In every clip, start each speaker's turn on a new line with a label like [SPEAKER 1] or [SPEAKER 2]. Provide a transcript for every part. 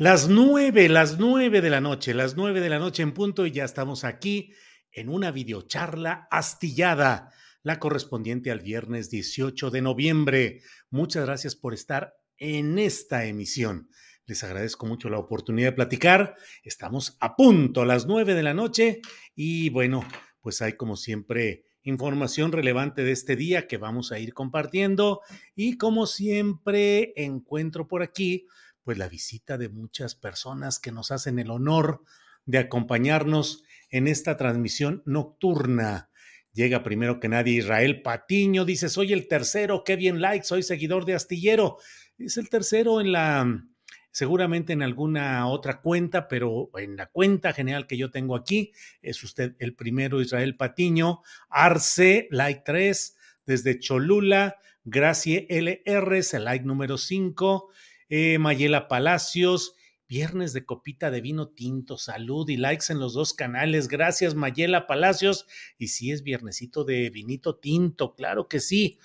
[SPEAKER 1] Las nueve, las nueve de la noche, las nueve de la noche en punto y ya estamos aquí en una videocharla astillada, la correspondiente al viernes 18 de noviembre. Muchas gracias por estar en esta emisión. Les agradezco mucho la oportunidad de platicar. Estamos a punto, a las nueve de la noche y bueno, pues hay como siempre información relevante de este día que vamos a ir compartiendo y como siempre encuentro por aquí pues la visita de muchas personas que nos hacen el honor de acompañarnos en esta transmisión nocturna. Llega primero que nadie Israel Patiño, dice, soy el tercero, qué bien like, soy seguidor de Astillero. Es el tercero en la, seguramente en alguna otra cuenta, pero en la cuenta general que yo tengo aquí, es usted el primero, Israel Patiño, Arce, like 3, desde Cholula, Gracie LR, es el like número 5, eh, Mayela Palacios, viernes de copita de vino tinto, salud y likes en los dos canales. Gracias, Mayela Palacios. Y sí, es viernesito de vinito tinto, claro que sí.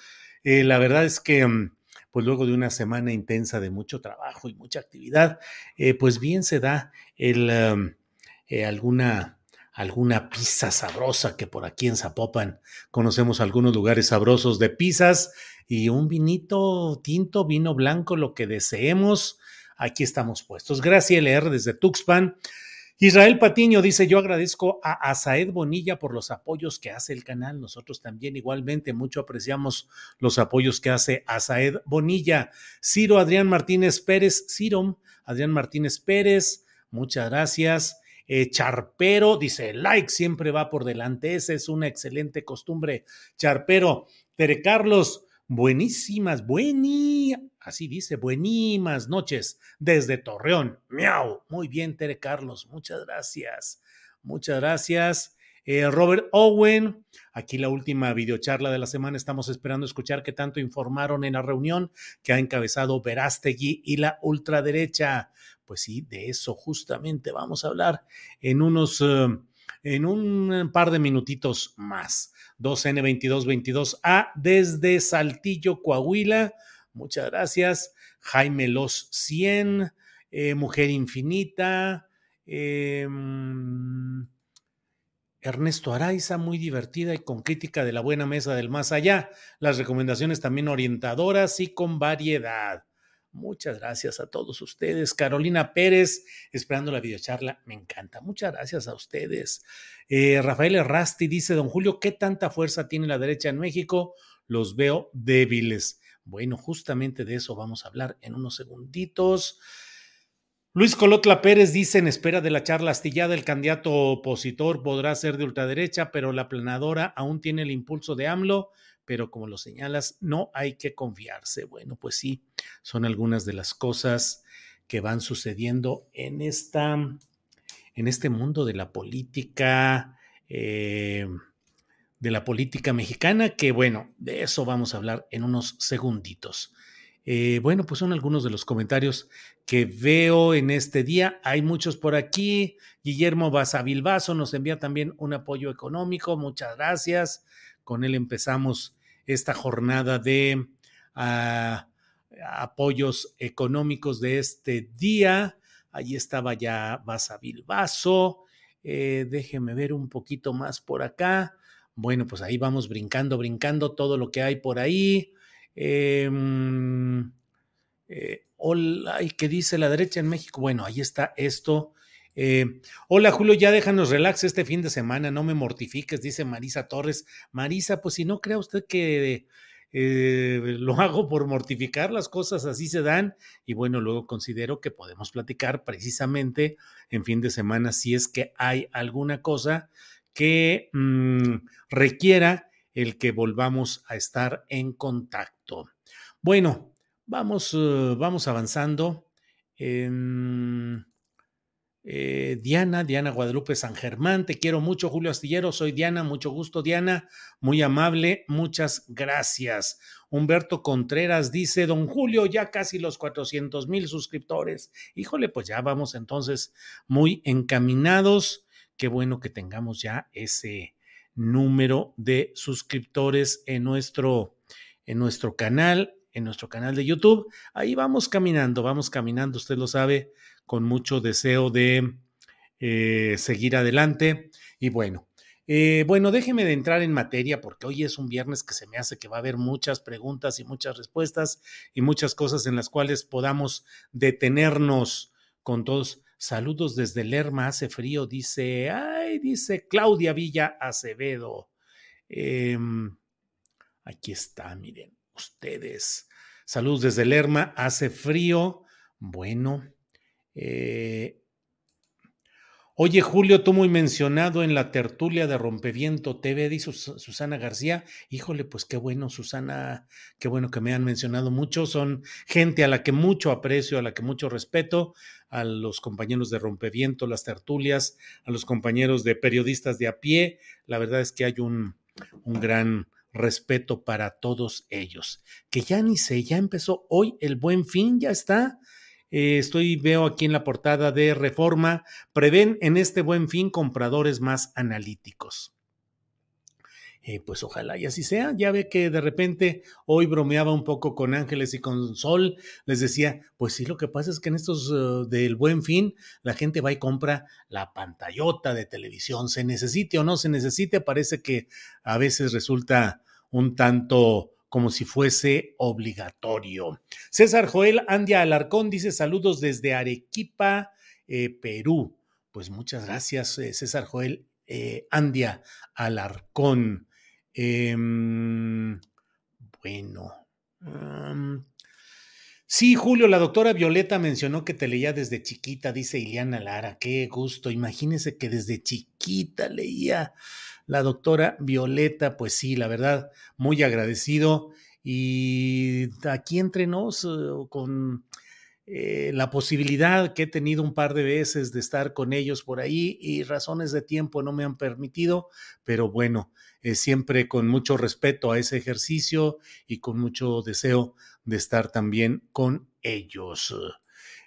[SPEAKER 1] Eh, la verdad es que, mm, pues luego de una semana intensa de mucho trabajo y mucha actividad, eh, pues bien se da el, um, alguna alguna pizza sabrosa que por aquí en Zapopan conocemos algunos lugares sabrosos de pizzas y un vinito tinto, vino blanco, lo que deseemos. Aquí estamos puestos. Gracias, LR, desde Tuxpan. Israel Patiño dice, yo agradezco a Asaed Bonilla por los apoyos que hace el canal. Nosotros también igualmente mucho apreciamos los apoyos que hace Asaed Bonilla. Ciro Adrián Martínez Pérez, Ciro Adrián Martínez Pérez, muchas gracias. Eh, Charpero dice, like siempre va por delante. Esa es una excelente costumbre. Charpero, Tere Carlos, buenísimas, buení, así dice, buenísimas noches desde Torreón. Miau. Muy bien, Tere Carlos, muchas gracias. Muchas gracias. Eh, Robert Owen, aquí la última videocharla de la semana. Estamos esperando escuchar qué tanto informaron en la reunión que ha encabezado Verástegui y la ultraderecha. Pues sí, de eso justamente vamos a hablar en unos, uh, en un par de minutitos más. 2N2222A desde Saltillo, Coahuila. Muchas gracias. Jaime Los 100, eh, Mujer Infinita. Eh, Ernesto Araiza, muy divertida y con crítica de la buena mesa del más allá. Las recomendaciones también orientadoras y con variedad. Muchas gracias a todos ustedes. Carolina Pérez, esperando la videocharla, me encanta. Muchas gracias a ustedes. Eh, Rafael Errasti dice, don Julio, ¿qué tanta fuerza tiene la derecha en México? Los veo débiles. Bueno, justamente de eso vamos a hablar en unos segunditos. Luis Colotla Pérez dice, en espera de la charla astillada, el candidato opositor podrá ser de ultraderecha, pero la planadora aún tiene el impulso de AMLO pero como lo señalas, no hay que confiarse. Bueno, pues sí, son algunas de las cosas que van sucediendo en esta, en este mundo de la política, eh, de la política mexicana, que bueno, de eso vamos a hablar en unos segunditos. Eh, bueno, pues son algunos de los comentarios que veo en este día. Hay muchos por aquí. Guillermo Basavilbaso nos envía también un apoyo económico. Muchas gracias. Con él empezamos esta jornada de, uh, apoyos económicos de este día. Allí estaba ya Basa Bilbaso. Eh, déjeme ver un poquito más por acá. Bueno, pues ahí vamos brincando, brincando todo lo que hay por ahí. Em, eh, hola, ¿y qué dice la derecha en México? Bueno, ahí está esto. Eh, hola Julio, ya déjanos relax este fin de semana, no me mortifiques, dice Marisa Torres. Marisa, pues si no crea usted que eh, lo hago por mortificar, las cosas así se dan y bueno, luego considero que podemos platicar precisamente en fin de semana si es que hay alguna cosa que mm, requiera el que volvamos a estar en contacto. Bueno, vamos, uh, vamos avanzando. Eh, Diana, Diana Guadalupe San Germán, te quiero mucho, Julio Astillero, soy Diana, mucho gusto, Diana, muy amable, muchas gracias. Humberto Contreras dice, don Julio, ya casi los 400 mil suscriptores. Híjole, pues ya vamos entonces muy encaminados. Qué bueno que tengamos ya ese número de suscriptores en nuestro, en nuestro canal, en nuestro canal de YouTube. Ahí vamos caminando, vamos caminando, usted lo sabe con mucho deseo de eh, seguir adelante. Y bueno, eh, bueno, déjeme de entrar en materia porque hoy es un viernes que se me hace que va a haber muchas preguntas y muchas respuestas y muchas cosas en las cuales podamos detenernos con todos. Saludos desde Lerma, hace frío, dice, ay, dice Claudia Villa Acevedo. Em, aquí está, miren, ustedes. Saludos desde Lerma, hace frío. Bueno, eh, Oye, Julio, tú muy mencionado en la tertulia de Rompeviento TV, dice Susana García. Híjole, pues qué bueno, Susana, qué bueno que me han mencionado mucho. Son gente a la que mucho aprecio, a la que mucho respeto, a los compañeros de Rompeviento, las tertulias, a los compañeros de periodistas de a pie. La verdad es que hay un, un gran respeto para todos ellos. Que ya ni sé, ya empezó hoy el buen fin, ya está. Eh, estoy, veo aquí en la portada de Reforma, prevén en este buen fin compradores más analíticos. Eh, pues ojalá y así sea. Ya ve que de repente hoy bromeaba un poco con Ángeles y con Sol. Les decía, pues sí, lo que pasa es que en estos uh, del buen fin la gente va y compra la pantallota de televisión. Se necesite o no se necesite, parece que a veces resulta un tanto como si fuese obligatorio. César Joel Andia Alarcón dice saludos desde Arequipa, eh, Perú. Pues muchas gracias, eh, César Joel Andia Alarcón. Em, bueno. sí, Julio, la doctora Violeta mencionó que te leía desde chiquita, dice Iliana Lara. Qué gusto. Imagínese que desde chiquita leía la doctora Violeta, pues sí, la verdad, muy agradecido. Y aquí entre nos, eh, con eh, la posibilidad que he tenido un par de veces de estar con ellos por ahí y razones de tiempo no me han permitido, pero bueno, eh, siempre con mucho respeto a ese ejercicio y con mucho deseo de estar también con ellos.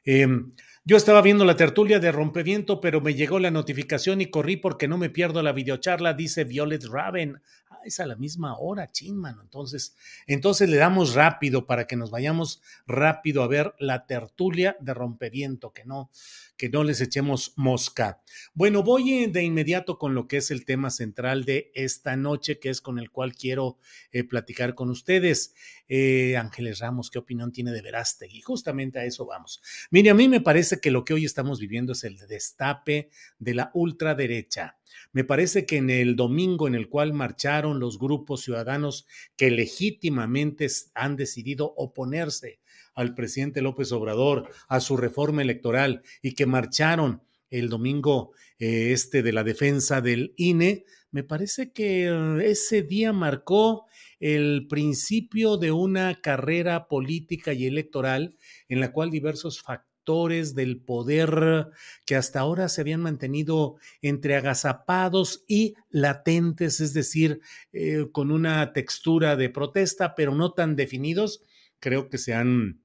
[SPEAKER 1] Em, yo estaba viendo la tertulia de Rompeviento, pero me llegó la notificación y corrí porque no me pierdo la videocharla, dice Violet Raven. Es a la misma hora, chin, mano. Entonces, entonces le damos rápido para que nos vayamos rápido a ver la tertulia de Rompeviento, que no, que no les echemos mosca. Bueno, voy de inmediato con lo que es el tema central de esta noche, que es con el cual quiero eh, platicar con ustedes. Eh, Ángeles Ramos, ¿qué opinión tiene de Verástegui? Justamente a eso vamos. Mire, a mí me parece que lo que hoy estamos viviendo es el destape de la ultraderecha. Me parece que en el domingo en el cual marcharon los grupos ciudadanos que legítimamente han decidido oponerse al presidente López Obrador, a su reforma electoral y que marcharon el domingo eh, este de la defensa del INE, me parece que eh, ese día marcó el principio de una carrera política y electoral en la cual diversos factores del poder que hasta ahora se habían mantenido entre agazapados y latentes, es decir, eh, con una textura de protesta, pero no tan definidos, creo que se han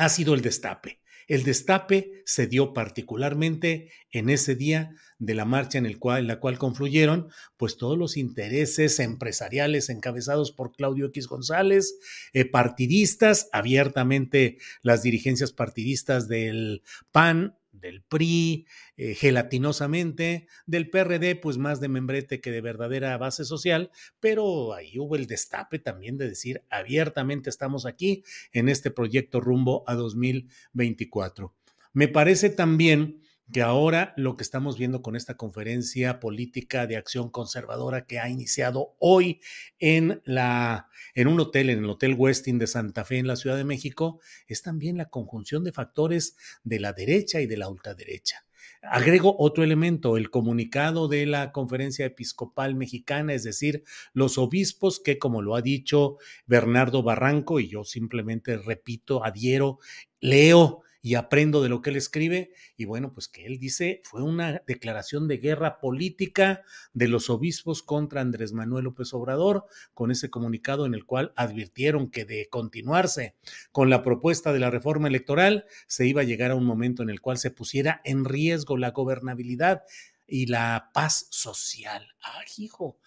[SPEAKER 1] ha sido el destape. El destape se dio particularmente en ese día de la marcha en, el cual, la cual confluyeron pues todos los intereses empresariales encabezados por Claudio X González, eh, partidistas, abiertamente las dirigencias partidistas del PAN, del PRI, eh, gelatinosamente, del PRD, pues más de membrete que de verdadera base social, pero ahí hubo el destape también de decir abiertamente estamos aquí en este proyecto rumbo a 2024. Me parece también que ahora lo que estamos viendo con esta conferencia política de acción conservadora que ha iniciado hoy en la en un hotel en el Hotel Westin de Santa Fe en la Ciudad de México es también la conjunción de factores de la derecha y de la ultraderecha. Agrego otro elemento, el comunicado de la Conferencia Episcopal Mexicana, es decir, los obispos que, como lo ha dicho Bernardo Barranco, y yo simplemente repito, adhiero, leo y aprendo de lo que él escribe. Y bueno, pues que él dice fue una declaración de guerra política de los obispos contra Andrés Manuel López Obrador, con ese comunicado en el cual advirtieron que de continuarse con la propuesta de la reforma electoral, se iba a llegar a un momento en el cual se pusiera en riesgo la gobernabilidad y la paz social. ¡Ay, hijo!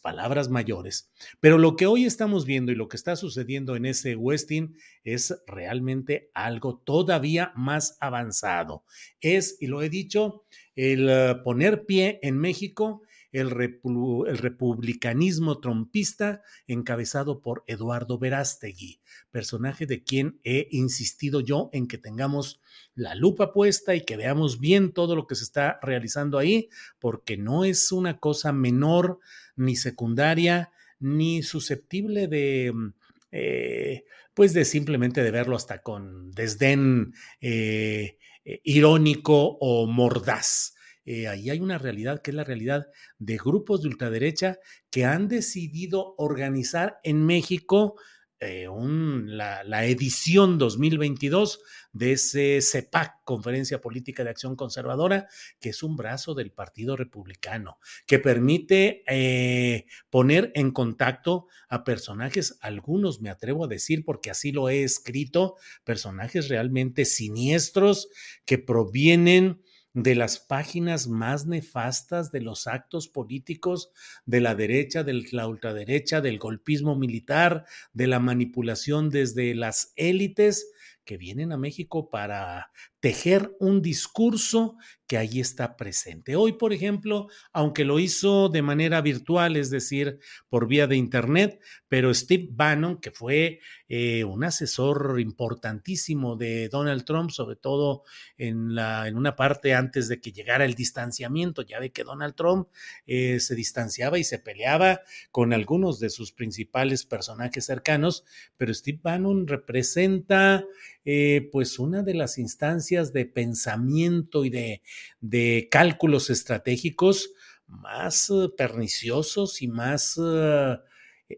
[SPEAKER 1] Palabras mayores. Pero lo que hoy estamos viendo y lo que está sucediendo en ese Westin es realmente algo todavía más avanzado. Es, y lo he dicho, el eh, poner pie en México el, republicanismo trompista encabezado por Eduardo Verástegui, personaje de quien he insistido yo en que tengamos la lupa puesta y que veamos bien todo lo que se está realizando ahí, porque no es una cosa menor ni secundaria ni susceptible de... Mm, eh, pues de simplemente de verlo hasta con desdén eh, eh, irónico o mordaz. Eh, ahí hay una realidad que es la realidad de grupos de ultraderecha que han decidido organizar en México eh, la, edición 2022 de ese CEPAC, Conferencia Política de Acción Conservadora, que es un brazo del Partido Republicano, que permite eh, poner en contacto a personajes, algunos me atrevo a decir, porque así lo he escrito, personajes realmente siniestros que provienen de las páginas más nefastas de los actos políticos de la derecha, de la ultraderecha, del golpismo militar, de la manipulación desde las élites que vienen a México para tejer un discurso que ahí está presente. Hoy, por ejemplo, aunque lo hizo de manera virtual, es decir, por vía de Internet, pero Steve Bannon, que fue eh, un asesor importantísimo de Donald Trump, sobre todo en, la, en una parte antes de que llegara el distanciamiento, ya ve que Donald Trump eh, se distanciaba y se peleaba con algunos de sus principales personajes cercanos, pero Steve Bannon representa eh, pues una de las instancias de pensamiento y de, de cálculos estratégicos más eh, perniciosos y más eh,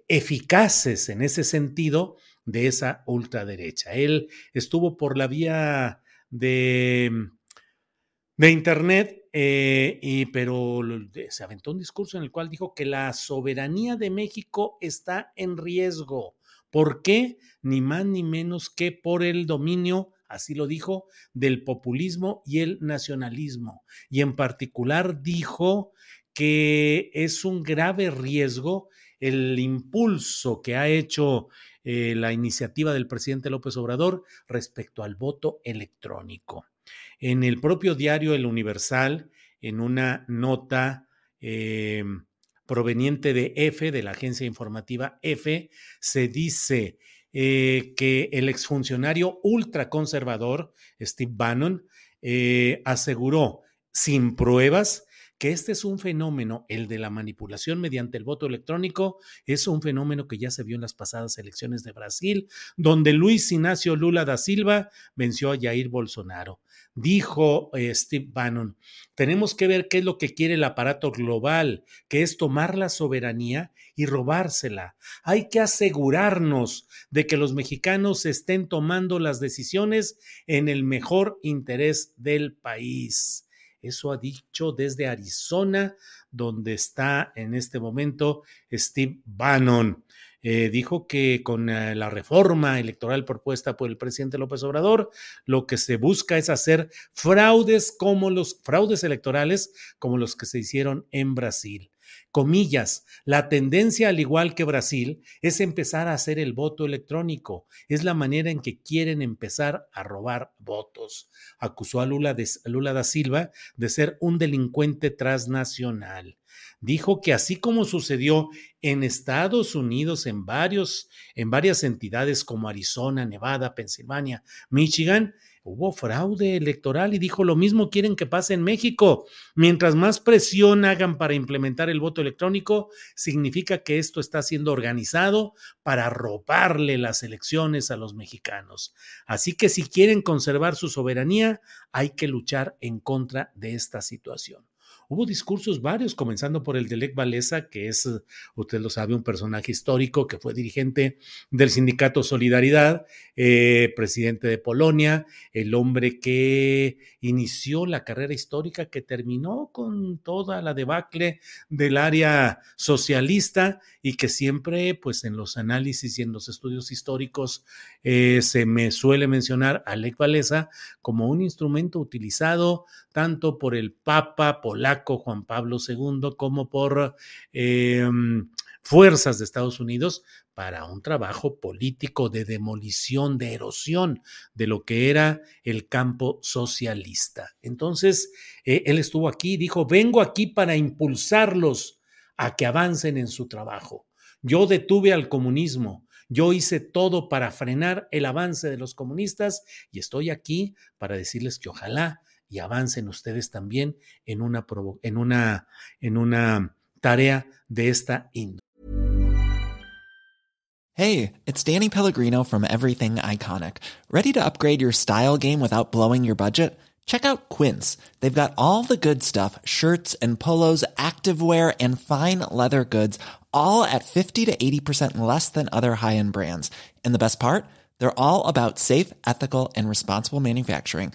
[SPEAKER 1] eficaces en ese sentido de esa ultraderecha. Él estuvo por la vía de, de Internet, y, pero se aventó un discurso en el cual dijo que la soberanía de México está en riesgo ¿Por qué? Ni más ni menos que por el dominio, así lo dijo, del populismo y el nacionalismo. Y en particular dijo que es un grave riesgo el impulso que ha hecho eh, la iniciativa del presidente López Obrador respecto al voto electrónico. En el propio diario El Universal, en una nota eh, proveniente de EFE, de la agencia informativa EFE, se dice eh, que el exfuncionario ultraconservador, Steve Bannon, eh, aseguró sin pruebas que este es un fenómeno, el de la manipulación mediante el voto electrónico, es un fenómeno que ya se vio en las pasadas elecciones de Brasil, donde Luis Ignacio Lula da Silva venció a Jair Bolsonaro dijo eh, Steve Bannon, tenemos que ver qué es lo que quiere el aparato global, que es tomar la soberanía y robársela. Hay que asegurarnos de que los mexicanos estén tomando las decisiones en el mejor interés del país. Eso ha dicho desde Arizona, donde está en este momento Steve Bannon. Eh, dijo que con eh, la reforma electoral propuesta por el presidente López Obrador, lo que se busca es hacer fraudes como los fraudes electorales como los que se hicieron en Brasil. Comillas, la tendencia, al igual que Brasil, es empezar a hacer el voto electrónico. Es la manera en que quieren empezar a robar votos. Acusó a Lula, de, Lula da Silva de ser un delincuente transnacional dijo que así como sucedió en Estados Unidos en varios en varias entidades como Arizona, Nevada, Pensilvania, Michigan, hubo fraude electoral y dijo lo mismo quieren que pase en México. Mientras más presión hagan para implementar el voto electrónico, significa que esto está siendo organizado para robarle las elecciones a los mexicanos. Así que si quieren conservar su soberanía, hay que luchar en contra de esta situación. Hubo discursos varios, comenzando por el de Lech Walesa, que es, usted lo sabe, un personaje histórico que fue dirigente del sindicato Solidaridad, eh, presidente de Polonia, el hombre que inició la carrera histórica que terminó con toda la debacle del área socialista y que siempre, pues en los análisis y en los estudios históricos, eh, se me suele mencionar a Lech Walesa como un instrumento utilizado tanto por el Papa polaco Juan Pablo II como por em, fuerzas de Estados Unidos para un trabajo político de demolición, de erosión de lo que era el campo socialista. Entonces, eh, él estuvo aquí dijo, vengo aquí para impulsarlos a que avancen en su trabajo. Yo detuve al comunismo, yo hice todo para frenar el avance de los comunistas y estoy aquí para decirles que ojalá y avancen ustedes también en una, en una, en una tarea de esta índole.
[SPEAKER 2] Hey, it's Danny Pellegrino from Everything Iconic. Ready to upgrade your style game without blowing your budget? Check out Quince. They've got all the good stuff shirts and polos, activewear, and fine leather goods, all at 50 to 80% less than other high end brands. And the best part? They're all about safe, ethical, and responsible manufacturing.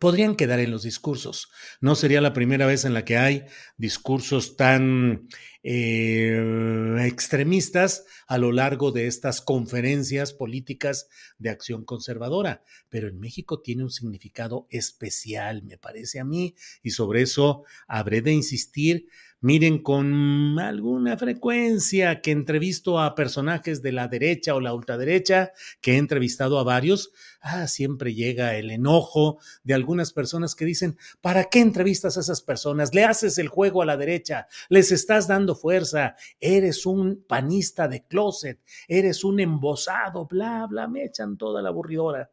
[SPEAKER 1] Podrían quedar en los discursos. No sería la primera vez en la que hay discursos tan eh, extremistas a lo largo de estas conferencias políticas de acción conservadora, pero en México tiene un significado especial, me parece a mí, y sobre eso habré de insistir miren con alguna frecuencia que entrevisto a personajes de la derecha o la ultraderecha, que he entrevistado a varios, ah, siempre llega el enojo de algunas personas que dicen, ¿para qué entrevistas a esas personas? Le haces el juego a la derecha, les estás dando fuerza, eres un panista de closet, eres un embosado, bla, bla, me echan toda la aburridora.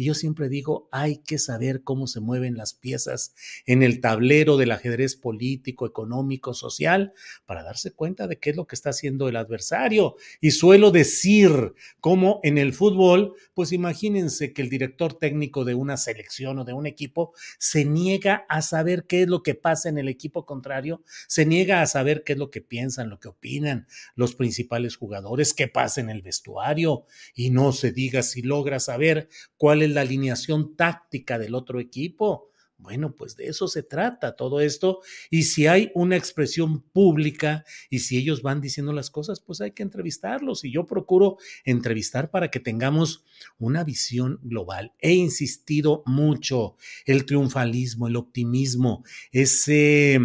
[SPEAKER 1] Y yo siempre digo, hay que saber cómo se mueven las piezas en el tablero del ajedrez político, económico, social, para darse cuenta de qué es lo que está haciendo el adversario. Y suelo decir, como en el fútbol, pues imagínense que el director técnico de una selección o de un equipo se niega a saber qué es lo que pasa en el equipo contrario, se niega a saber qué es lo que piensan, lo que opinan los principales jugadores, qué pasa en el vestuario, y no se diga si logra saber cuál es la alineación táctica del otro equipo. Bueno, pues de eso se trata todo esto. Y si hay una expresión pública y si ellos van diciendo las cosas, pues hay que entrevistarlos. Y yo procuro entrevistar para que tengamos una visión global. He insistido mucho el triunfalismo, el optimismo, ese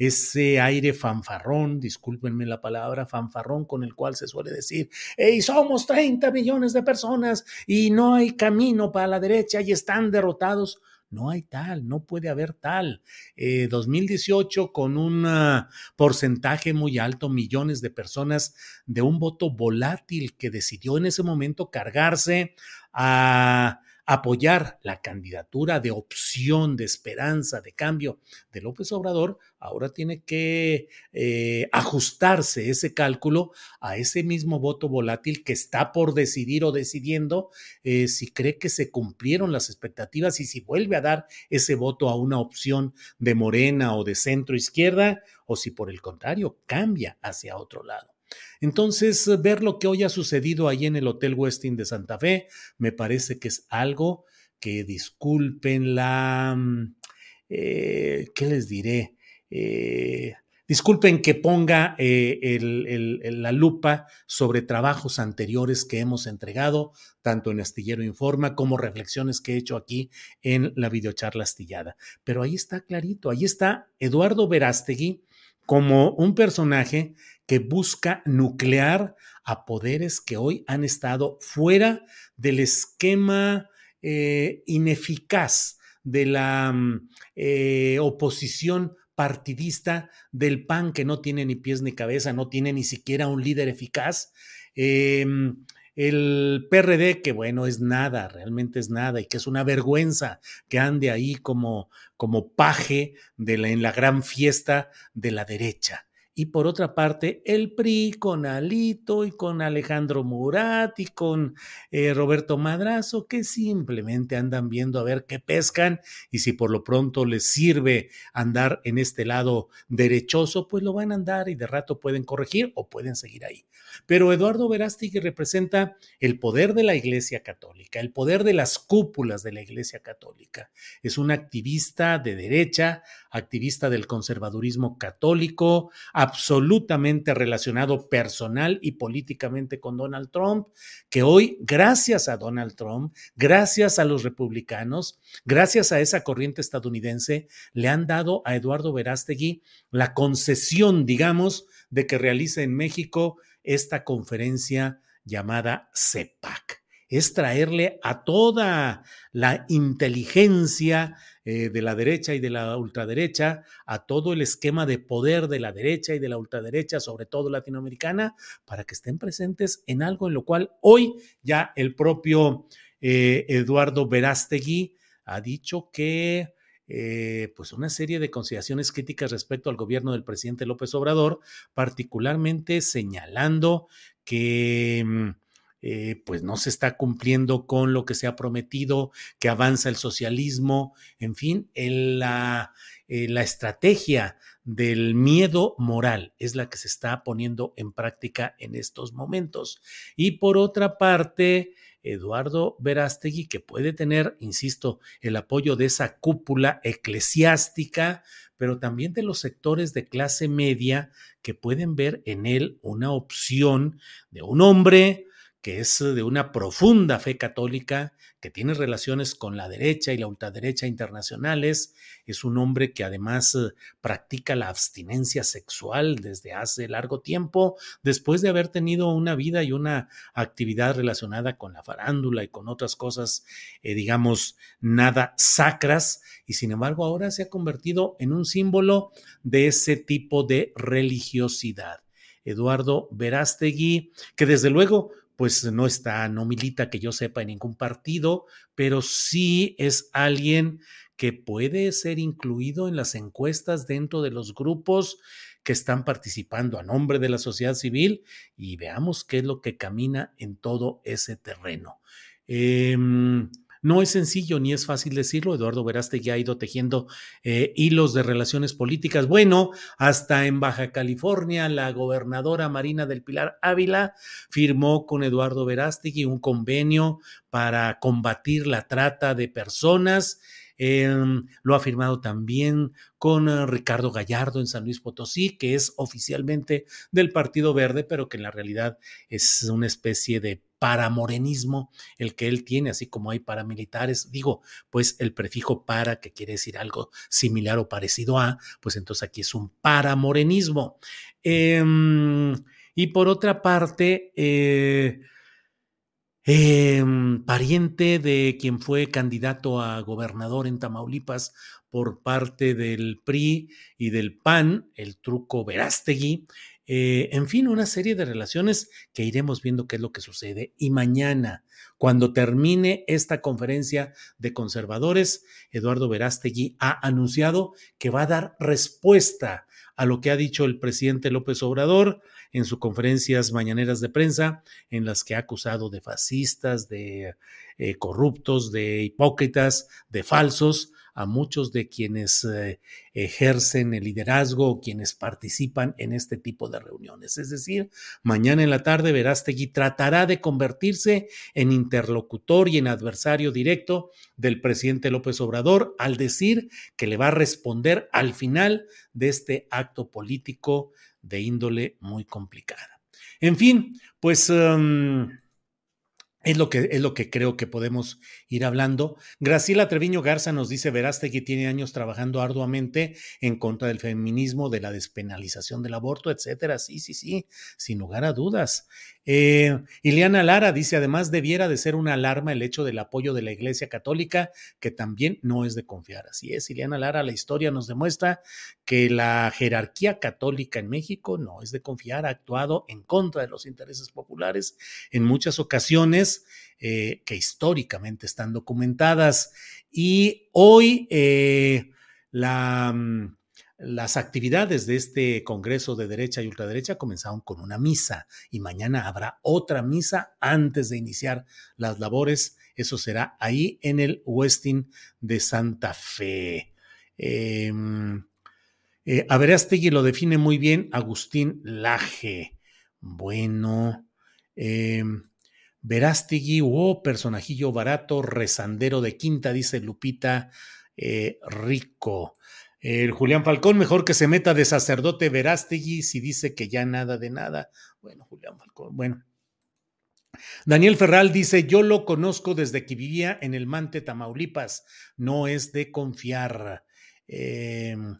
[SPEAKER 1] ese aire fanfarrón, discúlpenme la palabra, fanfarrón con el cual se suele decir, hey, somos 30 millones de personas y no hay camino para la derecha y están derrotados. No hay tal, no puede haber tal. 2018 eh, con un ah, porcentaje muy alto, millones de personas de un voto volátil que decidió en ese momento cargarse a apoyar la candidatura de opción, de esperanza, de cambio de López Obrador, ahora tiene que eh, ajustarse ese cálculo a ese mismo voto volátil que está por decidir o decidiendo eh, si cree que se cumplieron las expectativas y si vuelve a dar ese voto a una opción de morena o de centro izquierda o si por el contrario cambia hacia otro lado. Entonces, ver lo que hoy ha sucedido ahí en el Hotel Westin de Santa Fe, me parece que es algo que disculpen la... Mm, eh, ¿Qué les diré? Eh, disculpen que ponga eh, la lupa sobre trabajos anteriores que hemos entregado, tanto en Astillero Informa como reflexiones que he hecho aquí en la videocharla astillada. Pero ahí está clarito, ahí está Eduardo Verástegui como un personaje que busca nuclear a poderes que hoy han estado fuera del esquema eh, ineficaz de la mm, eh, oposición partidista del PAN que no tiene ni pies ni cabeza, no tiene ni siquiera un líder eficaz. Em, el PRD, que bueno, es nada, realmente es nada, y que es una vergüenza que ande ahí como, como paje en la gran fiesta de la derecha y por otra parte el PRI con Alito y con Alejandro Murat y con eh, Roberto Madrazo, que simplemente andan viendo a ver qué pescan y si por lo pronto les sirve andar en este lado derechoso, pues lo van a andar y de rato pueden corregir o pueden seguir ahí. Pero Eduardo Verástegui representa el poder de la Iglesia Católica, el poder de las cúpulas de la Iglesia Católica. Es un activista de derecha, activista del conservadurismo católico, absolutamente relacionado personal y políticamente con Donald Trump, que hoy, gracias a Donald Trump, gracias a los republicanos, gracias a esa corriente estadounidense, le han dado a Eduardo Verástegui la concesión, digamos, de que realice en México esta conferencia llamada CEPAC. Es traerle a toda la inteligencia eh, de la derecha y de la ultraderecha, a todo el esquema de poder de la derecha y de la ultraderecha, sobre todo latinoamericana, para que estén presentes en algo en lo cual hoy ya el propio eh, Eduardo Verástegui ha dicho que eh, pues una serie de consideraciones críticas respecto al gobierno del presidente López Obrador, particularmente señalando que mm, eh, pues no se está cumpliendo con lo que se ha prometido, que avanza el socialismo, en fin, la, eh, la estrategia del miedo moral es la que se está poniendo en práctica en estos momentos. Y por otra parte, Eduardo Verástegui, que puede tener, insisto, el apoyo de esa cúpula eclesiástica, pero también de los sectores de clase media que pueden ver en él una opción de un hombre que es de una profunda fe católica, que tiene relaciones con la derecha y la ultraderecha internacionales, es un hombre que además eh, practica la abstinencia sexual desde hace largo tiempo, después de haber tenido una vida y una actividad relacionada con la farándula y con otras cosas, eh, digamos, nada sacras, y sin embargo ahora se ha convertido en un símbolo de ese tipo de religiosidad. Eduardo Verástegui, que desde luego pues no está, no milita que yo sepa en ningún partido, pero sí es alguien que puede ser incluido en las encuestas dentro de los grupos que están participando a nombre de la sociedad civil y veamos qué es lo que camina en todo ese terreno. Eh, no es sencillo ni es fácil decirlo. Eduardo Veraste ya ha ido tejiendo eh, hilos de relaciones políticas. Bueno, hasta en Baja California, la gobernadora Marina del Pilar Ávila firmó con Eduardo Verástegui un convenio para combatir la trata de personas. Em, lo ha firmado también con eh, Ricardo Gallardo en San Luis Potosí, que es oficialmente del Partido Verde, pero que en la realidad es una especie de paramorenismo el que él tiene, así como hay paramilitares. Digo, pues el prefijo para, que quiere decir algo similar o parecido a, pues entonces aquí es un paramorenismo. Em, y por otra parte, eh, Em, pariente de quien fue candidato a gobernador en Tamaulipas por parte del PRI y del PAN, el truco Verástegui. Eh, en fin, una serie de relaciones que iremos viendo qué es lo que sucede. Y mañana, cuando termine esta conferencia de conservadores, Eduardo Verástegui ha anunciado que va a dar respuesta a lo que ha dicho el presidente López Obrador en sus conferencias mañaneras de prensa, en las que ha acusado de fascistas, de eh, corruptos, de hipócritas, de falsos a muchos de quienes eh, ejercen el liderazgo o quienes participan en este tipo de reuniones. Es decir, mañana en la tarde Verástegui tratará de convertirse en interlocutor y en adversario directo del presidente López Obrador al decir que le va a responder al final de este acto político de índole muy complicada. En fin, pues... Um, es lo, que, es lo que creo que podemos ir hablando. Graciela Treviño Garza nos dice, que tiene años trabajando arduamente en contra del feminismo, de la despenalización del aborto, etcétera. Sí, sí, sí, sin lugar a dudas. Eh, Ileana Lara dice, además debiera de ser una alarma el hecho del apoyo de la Iglesia Católica, que también no es de confiar. Así es, Ileana Lara, la historia nos demuestra que la jerarquía católica en México no es de confiar, ha actuado en contra de los intereses populares en muchas ocasiones eh, que históricamente están documentadas. Y hoy eh, mm, las actividades de este Congreso de Derecha y Ultraderecha comenzaron con una misa y mañana habrá otra misa antes de iniciar las labores. Eso será ahí en el Westin de Santa Fe. Eh, eh, lo define muy bien Agustín Laje. Bueno, eh, Verástegui, oh, personajillo barato, rezandero de quinta, dice Lupita eh, Rico. El Julián Falcón, mejor que se meta de sacerdote Verástegui si dice que ya nada de nada. Bueno, Julián Falcón, bueno. Daniel Ferral dice, yo lo conozco desde que vivía en el Mante, Tamaulipas. No es de confiar. Em,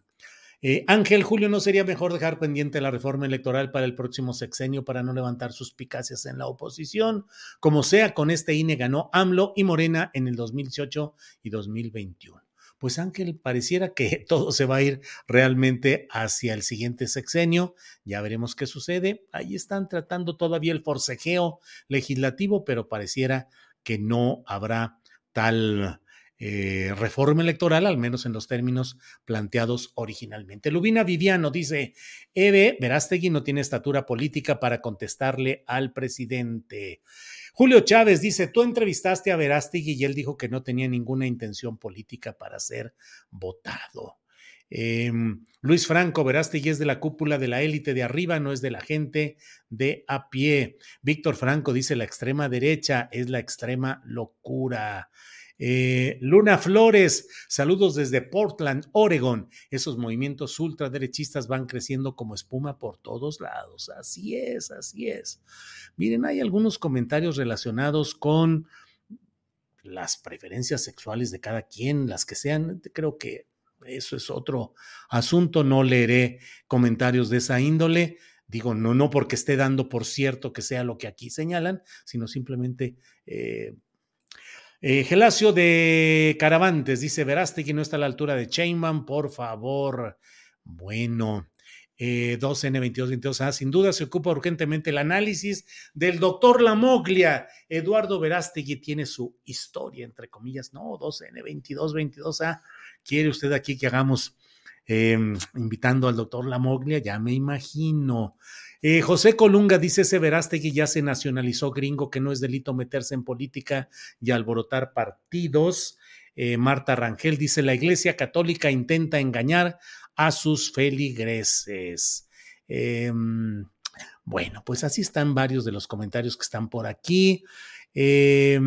[SPEAKER 1] eh, Ángel Julio, ¿no sería mejor dejar pendiente la reforma electoral para el próximo sexenio para no levantar suspicacias en la oposición? Como sea, con este INE ganó AMLO y Morena en el 2018 y 2021 pues Ángel, pareciera que todo se va a ir realmente hacia el siguiente sexenio. Ya veremos qué sucede. Ahí están tratando todavía el forcejeo legislativo, pero pareciera que no habrá tal eh, reforma electoral, al menos en los términos planteados originalmente. Lubina Viviano dice, Eve Verástegui no tiene estatura política para contestarle al presidente. Julio Chávez dice, tú entrevistaste a Verástegui y él dijo que no tenía ninguna intención política para ser votado. Em, Luis Franco, Verástegui es de la cúpula de la élite de arriba, no es de la gente de a pie. Víctor Franco dice, la extrema derecha es la extrema locura. Eh, Luna Flores, saludos desde Portland, Oregon. Esos movimientos ultraderechistas van creciendo como espuma por todos lados. Así es, así es. Miren, hay algunos comentarios relacionados con las preferencias sexuales de cada quien, las que sean. Creo que eso es otro asunto. No leeré comentarios de esa índole. Digo, no, no porque esté dando por cierto que sea lo que aquí señalan, sino simplemente eh, eh, Gelacio de Caravantes dice: Verástegui no está a la altura de Chainman, por favor. Bueno. 2N2222. Eh, ah, sin duda se ocupa urgentemente el análisis del doctor Lamoglia. Eduardo Verástegui tiene su historia, entre comillas. No, 2N2222. Ah, quiere usted aquí que hagamos em, invitando al doctor Lamoglia, ya me imagino. Eh, José Colunga dice ese Verástegui ya se nacionalizó gringo, que no es delito meterse en política y alborotar partidos. Eh, Marta Rangel dice, la Iglesia Católica intenta engañar a sus feligreses. Em, bueno, pues así están varios de los comentarios que están por aquí. Eh,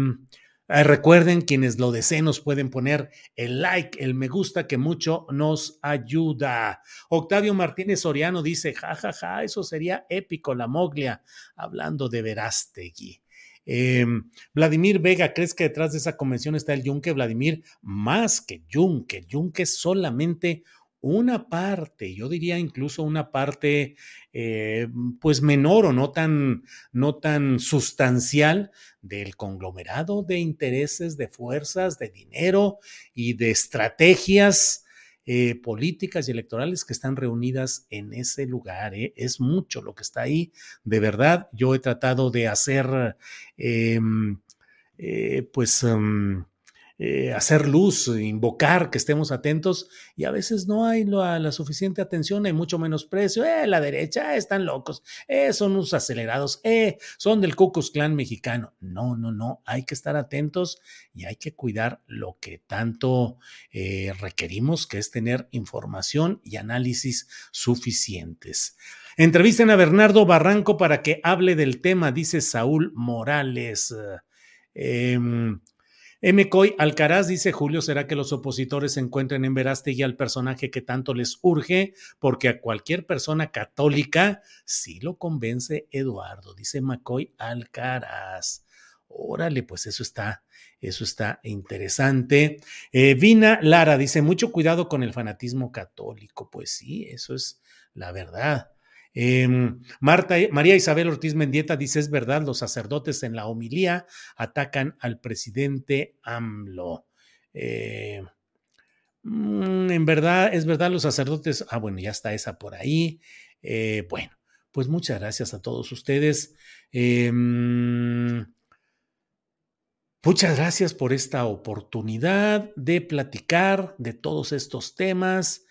[SPEAKER 1] eh, recuerden, quienes lo deseen nos pueden poner el like, el me gusta, que mucho nos ayuda. Octavio Martínez Soriano dice, jajaja, ja, ja, eso sería épico, la moglia, hablando de Verástegui. Em, Vladimir Vega, ¿crees que detrás de esa convención está el Yunque? Vladimir, más que Yunque. Yunque solamente una parte, yo diría incluso una parte eh, pues menor o no tan, no tan sustancial del conglomerado de intereses, de fuerzas, de dinero y de estrategias eh, políticas y electorales que están reunidas en ese lugar. ¿eh? Es mucho lo que está ahí. De verdad, yo he tratado de hacer, em, pues... Em, eh, hacer luz, invocar que estemos atentos y a veces no hay la, suficiente atención, hay mucho menos precio. Eh, la derecha, están locos, eh, son unos acelerados, eh, son del Ku Clan mexicano. No, no, no, hay que estar atentos y hay que cuidar lo que tanto eh, requerimos, que es tener información y análisis suficientes. Entrevisten a Bernardo Barranco para que hable del tema, dice Saúl Morales. Eh, M. Coy Alcaraz dice, Julio, ¿será que los opositores encuentren en Verástegui al personaje que tanto les urge? Porque a cualquier persona católica sí lo convence Eduardo, dice McCoy Alcaraz. Órale, pues eso está, eso está interesante. Eh, Vina Lara dice, mucho cuidado con el fanatismo católico. Pues sí, eso es la verdad. Em, Marta, María Isabel Ortiz Mendieta dice, es verdad, los sacerdotes en la homilía atacan al presidente AMLO. Eh, mm, en verdad, es verdad, los sacerdotes, ah, bueno, ya está esa por ahí. Eh, bueno, pues muchas gracias a todos ustedes. Em, muchas gracias por esta oportunidad de platicar de todos estos temas.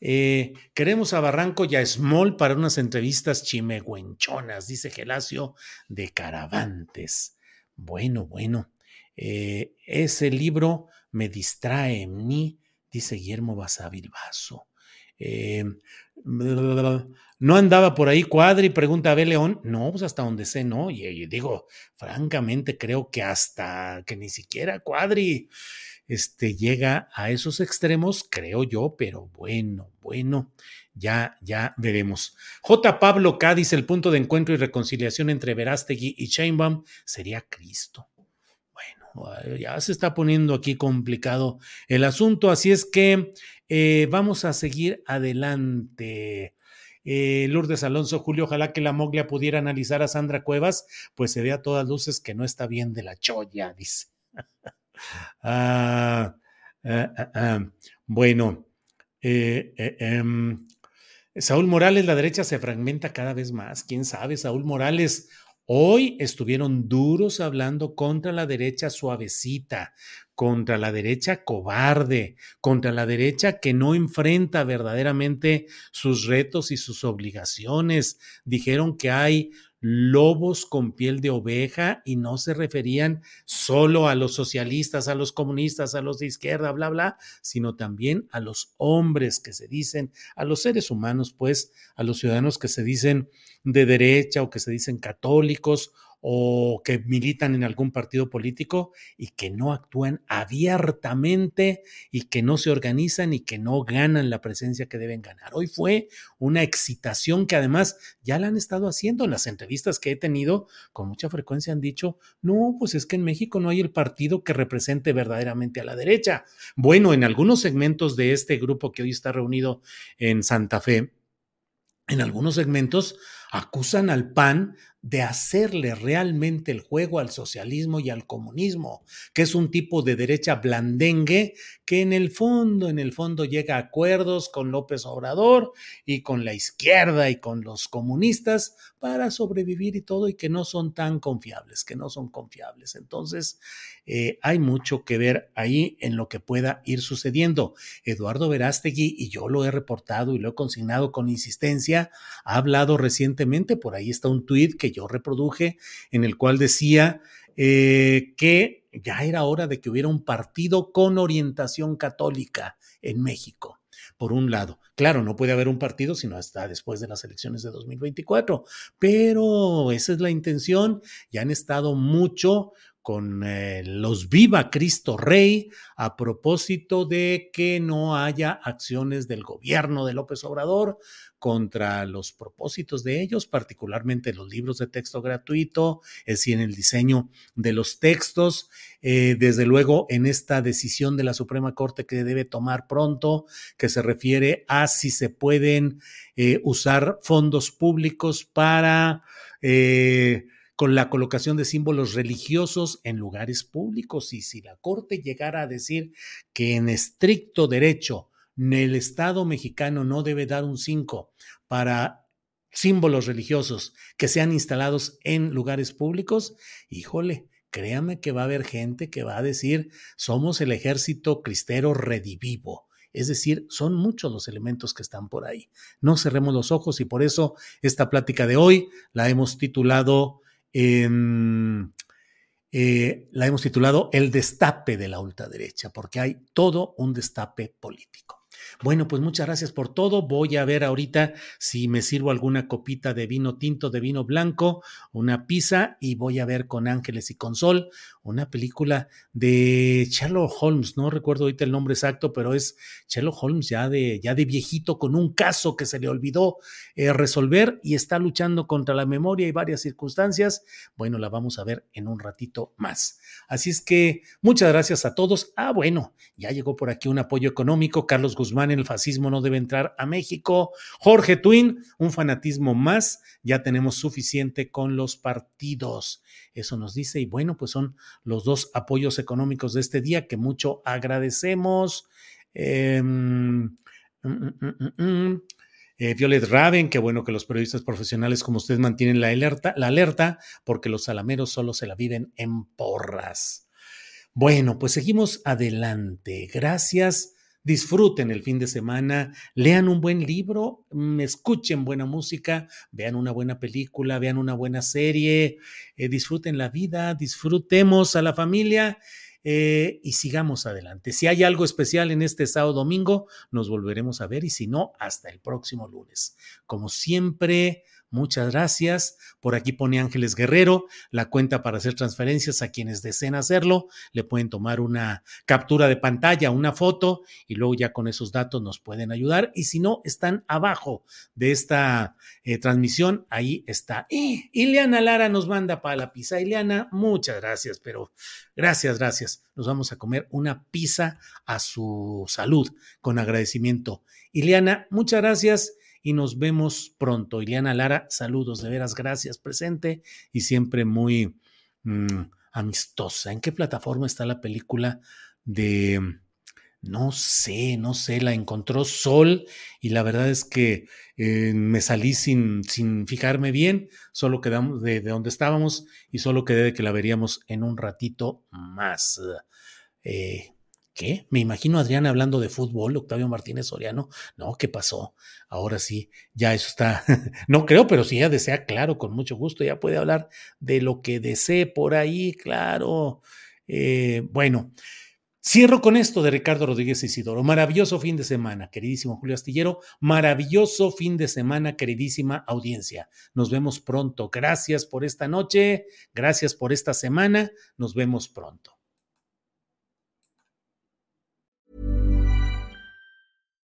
[SPEAKER 1] Eh, queremos a Barranco y a Small para unas entrevistas chimegüenchonas, dice Gelacio de Caravantes. Bueno, bueno, eh, ese libro me distrae en mí, dice Guillermo Basavilbaso. Eh, no andaba por ahí Cuadri, pregunta a B. León. No, pues hasta donde sé, no. Y, y digo, francamente, creo que hasta que ni siquiera Cuadri este, llega a esos extremos, creo yo, pero bueno, bueno, ya, ya veremos. J. Pablo dice el punto de encuentro y reconciliación entre Verástegui y Sheinbaum sería Cristo. Bueno, ya se está poniendo aquí complicado el asunto, así es que eh, vamos a seguir adelante. Eh, Lourdes Alonso, Julio, ojalá que la Moglia pudiera analizar a Sandra Cuevas, pues se ve a todas luces que no está bien de la cholla, dice. Ah, bueno, eh, eh, em, Saúl Morales, la derecha se fragmenta cada vez más. ¿Quién sabe? Saúl Morales, hoy estuvieron duros hablando contra la derecha suavecita, contra la derecha cobarde, contra la derecha que no enfrenta verdaderamente sus retos y sus obligaciones. Dijeron que hay lobos con piel de oveja y no se referían solo a los socialistas, a los comunistas, a los de izquierda, bla, bla, sino también a los hombres que se dicen, a los seres humanos, pues, a los ciudadanos que se dicen de derecha o que se dicen católicos o que militan en algún partido político y que no actúan abiertamente y que no se organizan y que no ganan la presencia que deben ganar. Hoy fue una excitación que además ya la han estado haciendo en las entrevistas que he tenido, con mucha frecuencia han dicho, no, pues es que en México no hay el partido que represente verdaderamente a la derecha. Bueno, en algunos segmentos de este grupo que hoy está reunido en Santa Fe, en algunos segmentos acusan al PAN de hacerle realmente el juego al socialismo y al comunismo, que es un tipo de derecha blandengue que en el fondo, en el fondo llega a acuerdos con López Obrador y con la izquierda y con los comunistas para sobrevivir y todo y que no son tan confiables, que no son confiables. Entonces, eh, hay mucho que ver ahí en lo que pueda ir sucediendo. Eduardo Verástegui, y yo lo he reportado y lo he consignado con insistencia, ha hablado recientemente, por ahí está un tuit que yo reproduje, en el cual decía eh, que ya era hora de que hubiera un partido con orientación católica en México por un lado. Claro, no puede haber un partido sino hasta después de las elecciones de 2024, pero esa es la intención. Ya han estado mucho con eh, los Viva Cristo Rey a propósito de que no haya acciones del gobierno de López Obrador contra los propósitos de ellos, particularmente los libros de texto gratuito, es decir, en el diseño de los textos, eh, desde luego en esta decisión de la Suprema Corte que debe tomar pronto, que se refiere a si se pueden eh, usar fondos públicos para... con la colocación de símbolos religiosos en lugares públicos. Y si la Corte llegara a decir que en estricto derecho el Estado mexicano no debe dar un 5 para símbolos religiosos que sean instalados en lugares públicos, híjole, créame que va a haber gente que va a decir, somos el ejército cristero redivivo. Es decir, son muchos los elementos que están por ahí. No cerremos los ojos y por eso esta plática de hoy la hemos titulado Em, eh, la hemos titulado El destape de la ultraderecha, porque hay todo un destape político. Bueno, pues muchas gracias por todo. Voy a ver ahorita si me sirvo alguna copita de vino tinto, de vino blanco, una pizza y voy a ver con Ángeles y con Sol una película de Sherlock Holmes. No recuerdo ahorita el nombre exacto, pero es Sherlock Holmes ya de, ya de viejito con un caso que se le olvidó eh, resolver y está luchando contra la memoria y varias circunstancias. Bueno, la vamos a ver en un ratito más. Así es que muchas gracias a todos. Ah, bueno, ya llegó por aquí un apoyo económico. Carlos Guzmán, el fascismo no debe entrar a México. Jorge Twin, un fanatismo más. Ya tenemos suficiente con los partidos. Eso nos dice. Y bueno, pues son los dos apoyos económicos de este día que mucho agradecemos. Em, mm, mm, mm, eh, Violet Raven, qué bueno que los periodistas profesionales como ustedes mantienen la alerta, la alerta, porque los salameros solo se la viven en porras. Bueno, pues seguimos adelante. Gracias. Disfruten el fin de semana, lean un buen libro, mm, escuchen buena música, vean una buena película, vean una buena serie, eh, disfruten la vida, disfrutemos a la familia eh, y sigamos adelante. Si hay algo especial en este sábado domingo, nos volveremos a ver y si no, hasta el próximo lunes. Como siempre, Muchas gracias. Por aquí pone Ángeles Guerrero la cuenta para hacer transferencias a quienes deseen hacerlo. Le pueden tomar una captura de pantalla, una foto y luego ya con esos datos nos pueden ayudar. Y si no, están abajo de esta eh, transmisión. Ahí está. Y Ileana Lara nos manda para la pizza. Ileana, muchas gracias, pero gracias, gracias. Nos vamos a comer una pizza a su salud con agradecimiento. Ileana, muchas gracias y nos vemos pronto. Ileana Lara, saludos, de veras, gracias, presente y siempre muy mm, amistosa. ¿En qué plataforma está la película de... No sé, no sé, la encontró Sol y la verdad es que eh, me salí sin, sin fijarme bien, solo quedamos de, de, donde estábamos y solo quedé de que la veríamos en un ratito más. Eh, ¿Qué? Me imagino a Adriana hablando de fútbol, Octavio Martínez Soriano. No, ¿qué pasó? Ahora sí, ya eso está. no creo, pero si ella desea, claro, con mucho gusto, ya puede hablar de lo que desee por ahí, claro. Eh, bueno, cierro con esto de Ricardo Rodríguez Isidoro. Maravilloso fin de semana, queridísimo Julio Astillero. Maravilloso fin de semana, queridísima audiencia. Nos vemos pronto. Gracias por esta noche, gracias por esta semana. Nos vemos pronto.